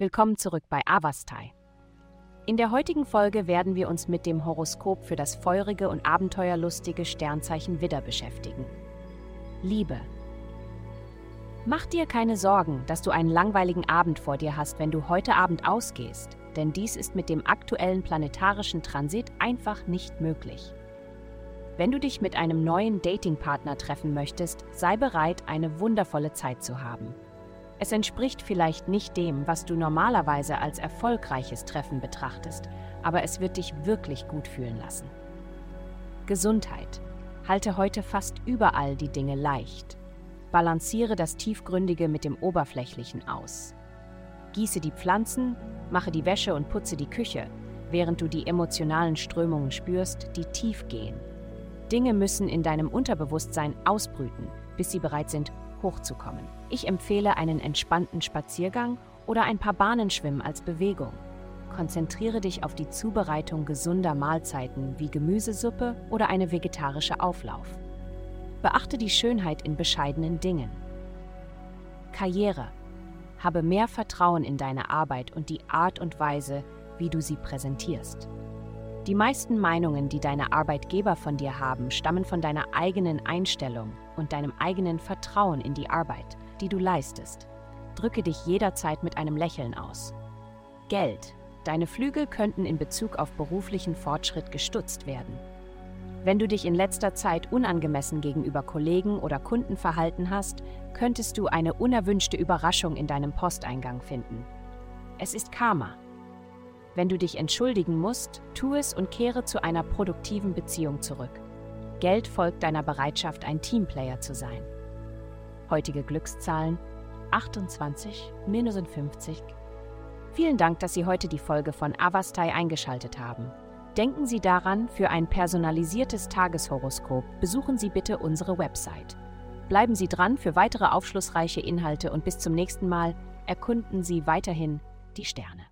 Willkommen zurück bei Avastai. In der heutigen Folge werden wir uns mit dem Horoskop für das feurige und abenteuerlustige Sternzeichen Widder beschäftigen. Liebe. Mach dir keine Sorgen, dass du einen langweiligen Abend vor dir hast, wenn du heute Abend ausgehst, denn dies ist mit dem aktuellen planetarischen Transit einfach nicht möglich. Wenn du dich mit einem neuen Datingpartner treffen möchtest, sei bereit, eine wundervolle Zeit zu haben. Es entspricht vielleicht nicht dem, was du normalerweise als erfolgreiches Treffen betrachtest, aber es wird dich wirklich gut fühlen lassen. Gesundheit. Halte heute fast überall die Dinge leicht. Balanciere das Tiefgründige mit dem Oberflächlichen aus. Gieße die Pflanzen, mache die Wäsche und putze die Küche, während du die emotionalen Strömungen spürst, die tief gehen. Dinge müssen in deinem Unterbewusstsein ausbrüten, bis sie bereit sind, hochzukommen. Ich empfehle einen entspannten Spaziergang oder ein paar Bahnenschwimmen als Bewegung. Konzentriere dich auf die Zubereitung gesunder Mahlzeiten wie Gemüsesuppe oder eine vegetarische Auflauf. Beachte die Schönheit in bescheidenen Dingen. Karriere. Habe mehr Vertrauen in deine Arbeit und die Art und Weise, wie du sie präsentierst. Die meisten Meinungen, die deine Arbeitgeber von dir haben, stammen von deiner eigenen Einstellung und deinem eigenen Vertrauen in die Arbeit, die du leistest. Drücke dich jederzeit mit einem Lächeln aus. Geld. Deine Flügel könnten in Bezug auf beruflichen Fortschritt gestutzt werden. Wenn du dich in letzter Zeit unangemessen gegenüber Kollegen oder Kunden verhalten hast, könntest du eine unerwünschte Überraschung in deinem Posteingang finden. Es ist Karma, wenn du dich entschuldigen musst, tu es und kehre zu einer produktiven Beziehung zurück. Geld folgt deiner Bereitschaft, ein Teamplayer zu sein. Heutige Glückszahlen 28, 50. Vielen Dank, dass Sie heute die Folge von Avastai eingeschaltet haben. Denken Sie daran, für ein personalisiertes Tageshoroskop besuchen Sie bitte unsere Website. Bleiben Sie dran für weitere aufschlussreiche Inhalte und bis zum nächsten Mal erkunden Sie weiterhin die Sterne.